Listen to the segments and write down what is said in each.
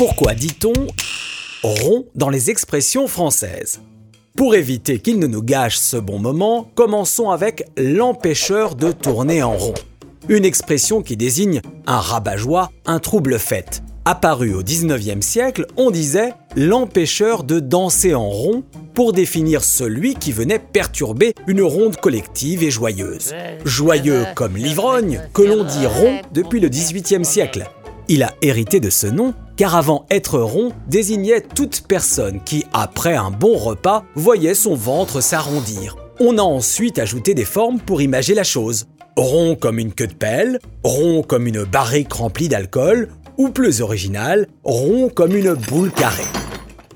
Pourquoi dit-on rond dans les expressions françaises? Pour éviter qu'il ne nous gâche ce bon moment, commençons avec l'empêcheur de tourner en rond. Une expression qui désigne un rabat-joie, un trouble fait. Apparu au 19e siècle, on disait l'empêcheur de danser en rond pour définir celui qui venait perturber une ronde collective et joyeuse. Joyeux comme l'ivrogne, que l'on dit rond depuis le 18e siècle. Il a hérité de ce nom car avant être rond désignait toute personne qui, après un bon repas, voyait son ventre s'arrondir. On a ensuite ajouté des formes pour imager la chose. Rond comme une queue de pelle, rond comme une barrique remplie d'alcool, ou plus original, rond comme une boule carrée.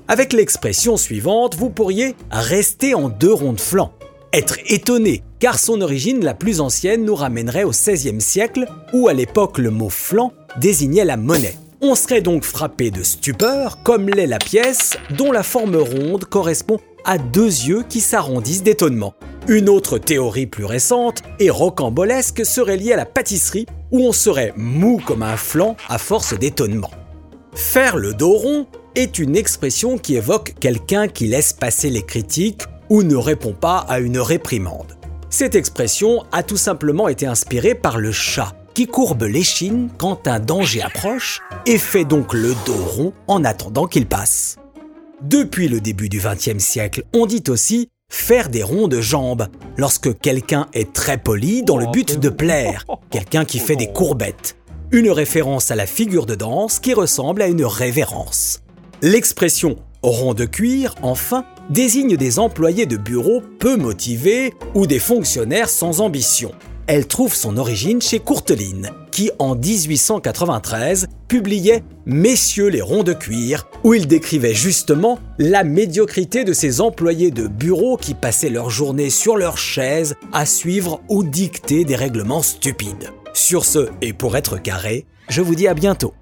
Avec l'expression suivante, vous pourriez rester en deux ronds de flanc. Être étonné, car son origine la plus ancienne nous ramènerait au XVIe siècle, où à l'époque le mot flanc désignait la monnaie. On serait donc frappé de stupeur, comme l'est la pièce, dont la forme ronde correspond à deux yeux qui s'arrondissent d'étonnement. Une autre théorie plus récente et rocambolesque serait liée à la pâtisserie, où on serait mou comme un flanc à force d'étonnement. Faire le dos rond est une expression qui évoque quelqu'un qui laisse passer les critiques ou ne répond pas à une réprimande. Cette expression a tout simplement été inspirée par le chat, qui courbe l'échine quand un danger approche et fait donc le dos rond en attendant qu'il passe. Depuis le début du XXe siècle, on dit aussi faire des ronds de jambes lorsque quelqu'un est très poli dans le but de plaire, quelqu'un qui fait des courbettes. Une référence à la figure de danse qui ressemble à une révérence. L'expression rond de cuir, enfin, désigne des employés de bureau peu motivés ou des fonctionnaires sans ambition. Elle trouve son origine chez Courteline, qui en 1893 publiait Messieurs les ronds de cuir, où il décrivait justement la médiocrité de ces employés de bureau qui passaient leur journée sur leur chaise à suivre ou dicter des règlements stupides. Sur ce, et pour être carré, je vous dis à bientôt.